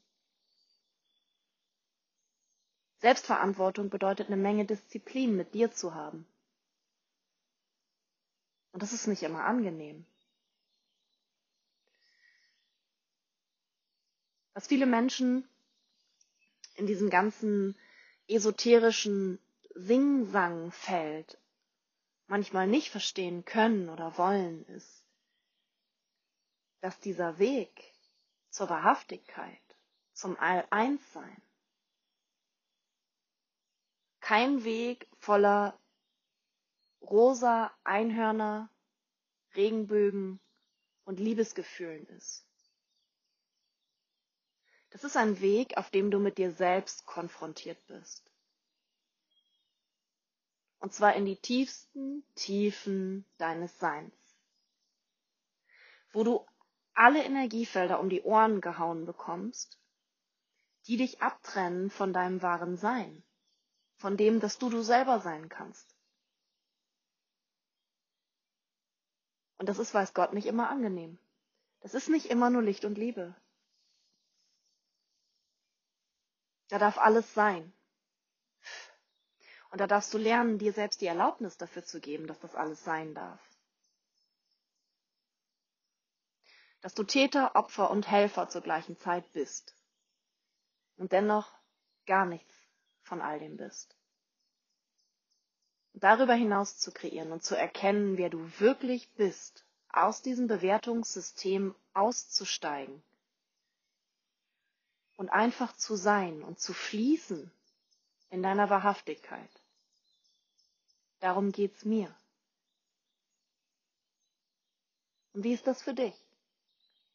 Speaker 1: Selbstverantwortung bedeutet eine Menge Disziplin mit dir zu haben. Und das ist nicht immer angenehm. Was viele Menschen in diesem ganzen esoterischen Singsangfeld manchmal nicht verstehen können oder wollen, ist, dass dieser Weg zur Wahrhaftigkeit, zum All-Eins-Sein, kein Weg voller rosa Einhörner, Regenbögen und Liebesgefühlen ist. Das ist ein Weg, auf dem du mit dir selbst konfrontiert bist. Und zwar in die tiefsten Tiefen deines Seins. Wo du alle Energiefelder um die Ohren gehauen bekommst, die dich abtrennen von deinem wahren Sein, von dem, dass du du selber sein kannst. Und das ist, weiß Gott, nicht immer angenehm. Das ist nicht immer nur Licht und Liebe. Da darf alles sein. Und da darfst du lernen, dir selbst die Erlaubnis dafür zu geben, dass das alles sein darf. Dass du Täter, Opfer und Helfer zur gleichen Zeit bist. Und dennoch gar nichts von all dem bist. Darüber hinaus zu kreieren und zu erkennen, wer du wirklich bist, aus diesem Bewertungssystem auszusteigen und einfach zu sein und zu fließen in deiner Wahrhaftigkeit. Darum geht's mir. Und wie ist das für dich?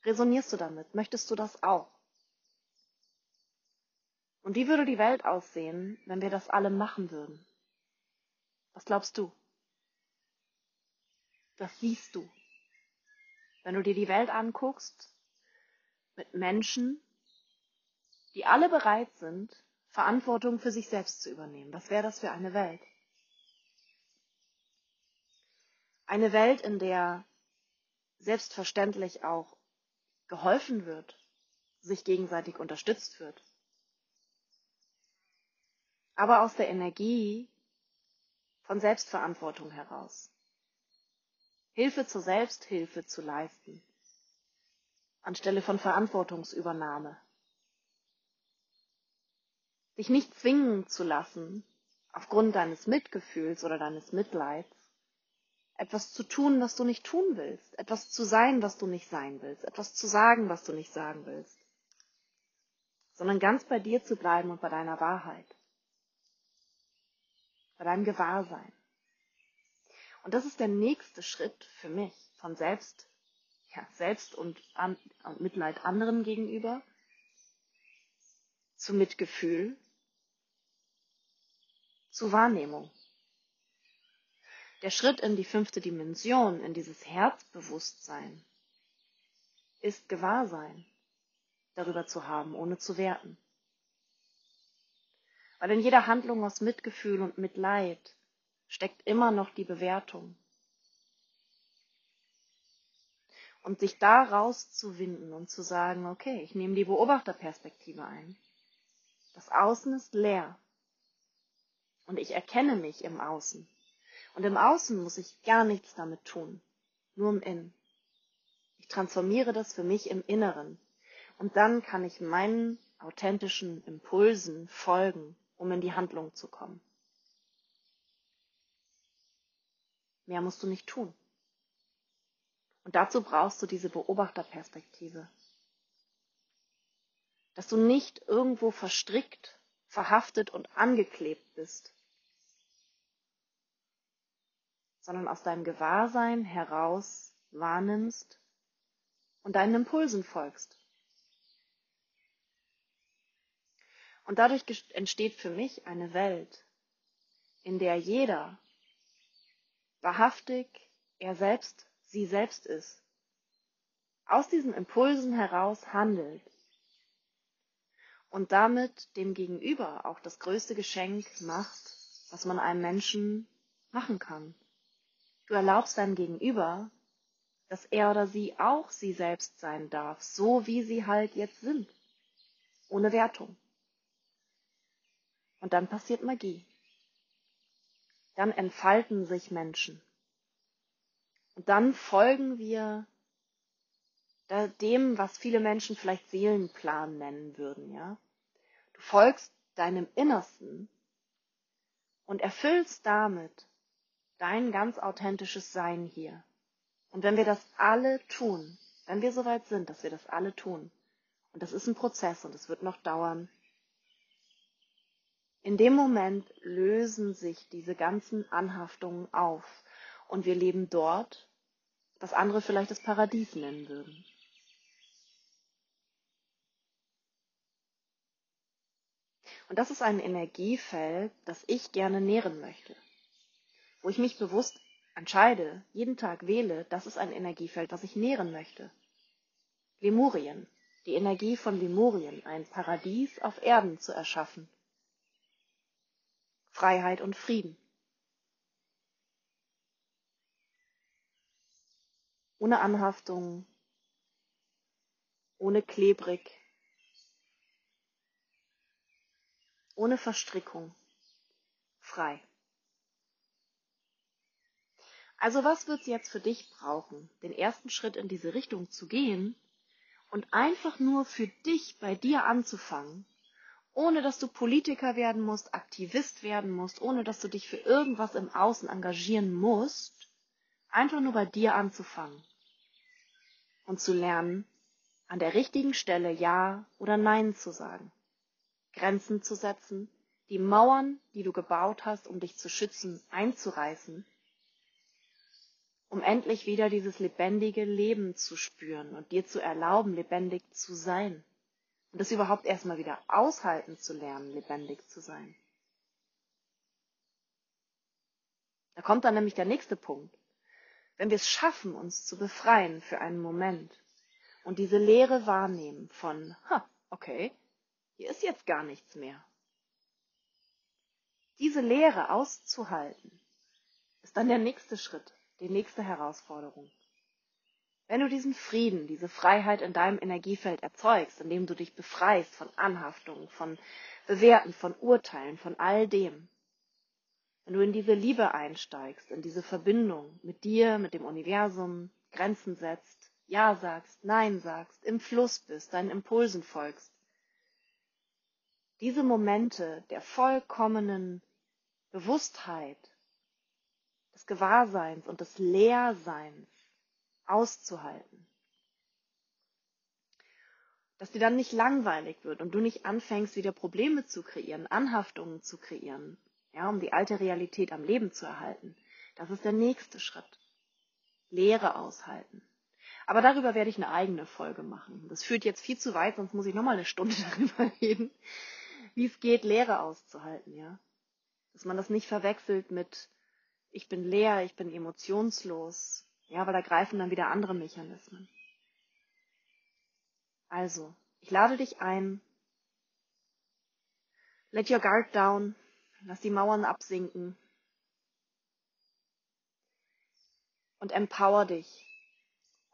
Speaker 1: Resonierst du damit? Möchtest du das auch? Und wie würde die Welt aussehen, wenn wir das alle machen würden? Was glaubst du? Was siehst du? Wenn du dir die Welt anguckst, mit Menschen, die alle bereit sind, Verantwortung für sich selbst zu übernehmen. Was wäre das für eine Welt? Eine Welt, in der selbstverständlich auch geholfen wird, sich gegenseitig unterstützt wird. Aber aus der Energie von Selbstverantwortung heraus. Hilfe zur Selbsthilfe zu leisten, anstelle von Verantwortungsübernahme dich nicht zwingen zu lassen, aufgrund deines Mitgefühls oder deines Mitleids, etwas zu tun, was du nicht tun willst, etwas zu sein, was du nicht sein willst, etwas zu sagen, was du nicht sagen willst, sondern ganz bei dir zu bleiben und bei deiner Wahrheit, bei deinem Gewahrsein. Und das ist der nächste Schritt für mich von Selbst, ja, Selbst und, und Mitleid anderen gegenüber zu Mitgefühl zu Wahrnehmung. Der Schritt in die fünfte Dimension, in dieses Herzbewusstsein, ist Gewahrsein darüber zu haben, ohne zu werten. Weil in jeder Handlung aus Mitgefühl und Mitleid steckt immer noch die Bewertung. Und sich da rauszuwinden und zu sagen, okay, ich nehme die Beobachterperspektive ein. Das Außen ist leer. Und ich erkenne mich im Außen. Und im Außen muss ich gar nichts damit tun. Nur im Innen. Ich transformiere das für mich im Inneren. Und dann kann ich meinen authentischen Impulsen folgen, um in die Handlung zu kommen. Mehr musst du nicht tun. Und dazu brauchst du diese Beobachterperspektive. Dass du nicht irgendwo verstrickt, verhaftet und angeklebt bist, sondern aus deinem Gewahrsein heraus wahrnimmst und deinen Impulsen folgst. Und dadurch entsteht für mich eine Welt, in der jeder wahrhaftig er selbst, sie selbst ist, aus diesen Impulsen heraus handelt und damit dem Gegenüber auch das größte Geschenk macht, was man einem Menschen machen kann Du erlaubst deinem Gegenüber, dass er oder sie auch sie selbst sein darf, so wie sie halt jetzt sind, ohne Wertung. Und dann passiert Magie. Dann entfalten sich Menschen. Und dann folgen wir dem, was viele Menschen vielleicht Seelenplan nennen würden, ja. Du folgst deinem Innersten und erfüllst damit dein ganz authentisches Sein hier. Und wenn wir das alle tun, wenn wir soweit sind, dass wir das alle tun, und das ist ein Prozess und es wird noch dauern, in dem Moment lösen sich diese ganzen Anhaftungen auf und wir leben dort, was andere vielleicht das Paradies nennen würden. Und das ist ein Energiefeld, das ich gerne nähren möchte. Wo ich mich bewusst entscheide, jeden Tag wähle, das ist ein Energiefeld, das ich nähren möchte. Lemurien, die Energie von Lemurien, ein Paradies auf Erden zu erschaffen. Freiheit und Frieden. Ohne Anhaftung, ohne klebrig, ohne Verstrickung, frei. Also was wird es jetzt für dich brauchen, den ersten Schritt in diese Richtung zu gehen und einfach nur für dich bei dir anzufangen, ohne dass du Politiker werden musst, Aktivist werden musst, ohne dass du dich für irgendwas im Außen engagieren musst, einfach nur bei dir anzufangen und zu lernen, an der richtigen Stelle Ja oder Nein zu sagen. Grenzen zu setzen, die Mauern, die du gebaut hast, um dich zu schützen, einzureißen, um endlich wieder dieses lebendige Leben zu spüren und dir zu erlauben, lebendig zu sein. Und das überhaupt erstmal wieder aushalten zu lernen, lebendig zu sein. Da kommt dann nämlich der nächste Punkt. Wenn wir es schaffen, uns zu befreien für einen Moment und diese Leere wahrnehmen von, ha, okay, hier ist jetzt gar nichts mehr. Diese Leere auszuhalten, ist dann der nächste Schritt, die nächste Herausforderung. Wenn du diesen Frieden, diese Freiheit in deinem Energiefeld erzeugst, indem du dich befreist von Anhaftungen, von Bewerten, von Urteilen, von all dem, wenn du in diese Liebe einsteigst, in diese Verbindung mit dir, mit dem Universum, Grenzen setzt, Ja sagst, Nein sagst, im Fluss bist, deinen Impulsen folgst, diese Momente der vollkommenen Bewusstheit, des Gewahrseins und des Leerseins auszuhalten. Dass dir dann nicht langweilig wird und du nicht anfängst, wieder Probleme zu kreieren, Anhaftungen zu kreieren, ja, um die alte Realität am Leben zu erhalten. Das ist der nächste Schritt. Lehre aushalten. Aber darüber werde ich eine eigene Folge machen. Das führt jetzt viel zu weit, sonst muss ich nochmal eine Stunde darüber reden wie es geht, Leere auszuhalten, ja. Dass man das nicht verwechselt mit ich bin leer, ich bin emotionslos, ja, weil da greifen dann wieder andere Mechanismen. Also, ich lade dich ein. Let your guard down. Lass die Mauern absinken. Und empower dich.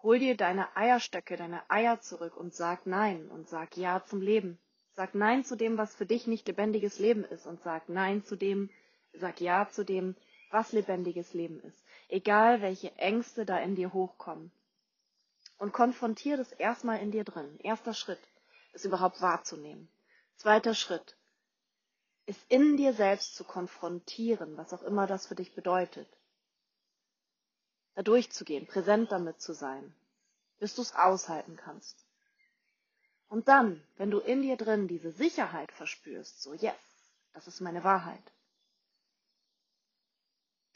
Speaker 1: Hol dir deine Eierstöcke, deine Eier zurück und sag Nein und sag Ja zum Leben. Sag Nein zu dem, was für dich nicht lebendiges Leben ist und sag Nein zu dem, sag Ja zu dem, was lebendiges Leben ist. Egal welche Ängste da in dir hochkommen. Und konfrontier das erstmal in dir drin. Erster Schritt, es überhaupt wahrzunehmen. Zweiter Schritt, es in dir selbst zu konfrontieren, was auch immer das für dich bedeutet. Da durchzugehen, präsent damit zu sein, bis du es aushalten kannst. Und dann, wenn du in dir drin diese Sicherheit verspürst, so, yes, das ist meine Wahrheit,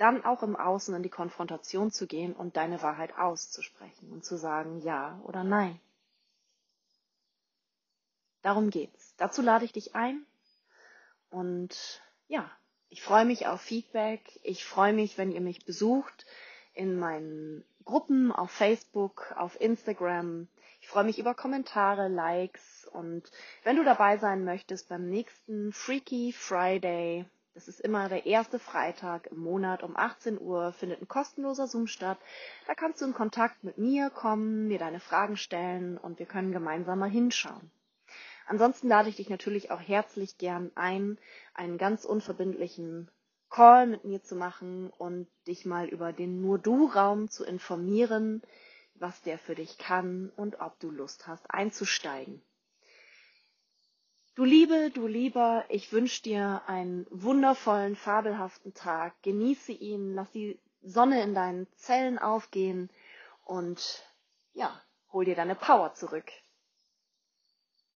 Speaker 1: dann auch im Außen in die Konfrontation zu gehen und deine Wahrheit auszusprechen und zu sagen ja oder nein. Darum geht's. Dazu lade ich dich ein und ja, ich freue mich auf Feedback. Ich freue mich, wenn ihr mich besucht in meinen Gruppen auf Facebook, auf Instagram. Ich freue mich über Kommentare, Likes und wenn du dabei sein möchtest beim nächsten Freaky Friday Es ist immer der erste Freitag im Monat um 18 Uhr, findet ein kostenloser Zoom statt. Da kannst du in Kontakt mit mir kommen, mir deine Fragen stellen und wir können gemeinsam mal hinschauen. Ansonsten lade ich dich natürlich auch herzlich gern ein, einen ganz unverbindlichen Call mit mir zu machen und dich mal über den Nur-Du-Raum zu informieren, was der für dich kann und ob du Lust hast einzusteigen. Du Liebe, du Lieber, ich wünsche dir einen wundervollen, fabelhaften Tag. Genieße ihn, lass die Sonne in deinen Zellen aufgehen und ja, hol dir deine Power zurück.